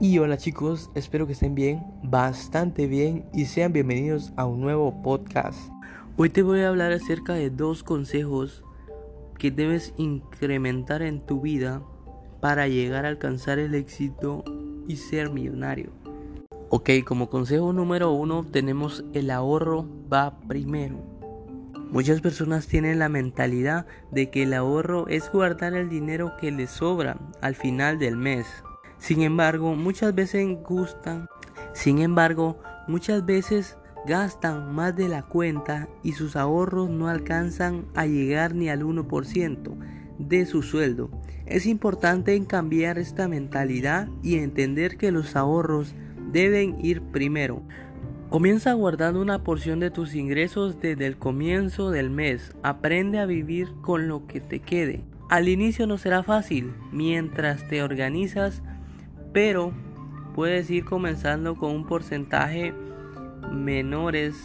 Y hola chicos, espero que estén bien, bastante bien y sean bienvenidos a un nuevo podcast. Hoy te voy a hablar acerca de dos consejos que debes incrementar en tu vida para llegar a alcanzar el éxito y ser millonario. Ok, como consejo número uno tenemos el ahorro va primero. Muchas personas tienen la mentalidad de que el ahorro es guardar el dinero que les sobra al final del mes sin embargo, muchas veces gustan, sin embargo, muchas veces gastan más de la cuenta y sus ahorros no alcanzan a llegar ni al 1% de su sueldo. Es importante cambiar esta mentalidad y entender que los ahorros deben ir primero. Comienza guardando una porción de tus ingresos desde el comienzo del mes. Aprende a vivir con lo que te quede. Al inicio no será fácil. Mientras te organizas, pero puedes ir comenzando con un porcentaje menores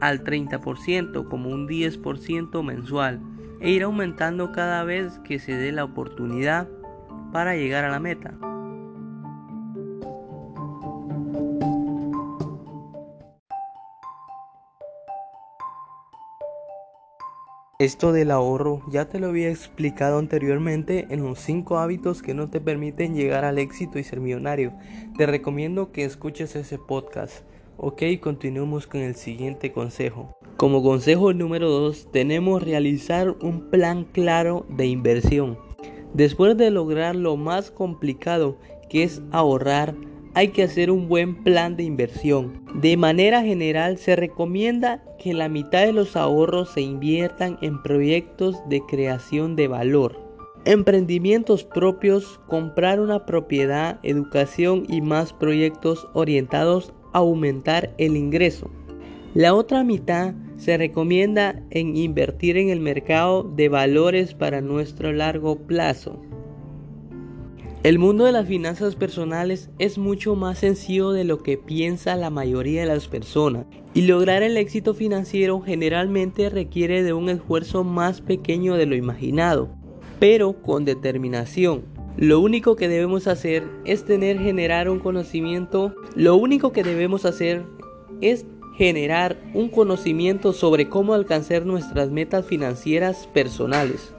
al 30%, como un 10% mensual, e ir aumentando cada vez que se dé la oportunidad para llegar a la meta. Esto del ahorro ya te lo había explicado anteriormente en los 5 hábitos que no te permiten llegar al éxito y ser millonario. Te recomiendo que escuches ese podcast. Ok, continuemos con el siguiente consejo. Como consejo número 2 tenemos realizar un plan claro de inversión. Después de lograr lo más complicado que es ahorrar, hay que hacer un buen plan de inversión. De manera general se recomienda que la mitad de los ahorros se inviertan en proyectos de creación de valor. Emprendimientos propios, comprar una propiedad, educación y más proyectos orientados a aumentar el ingreso. La otra mitad se recomienda en invertir en el mercado de valores para nuestro largo plazo. El mundo de las finanzas personales es mucho más sencillo de lo que piensa la mayoría de las personas y lograr el éxito financiero generalmente requiere de un esfuerzo más pequeño de lo imaginado, pero con determinación. Lo único que debemos hacer es tener generar un conocimiento, lo único que debemos hacer es generar un conocimiento sobre cómo alcanzar nuestras metas financieras personales.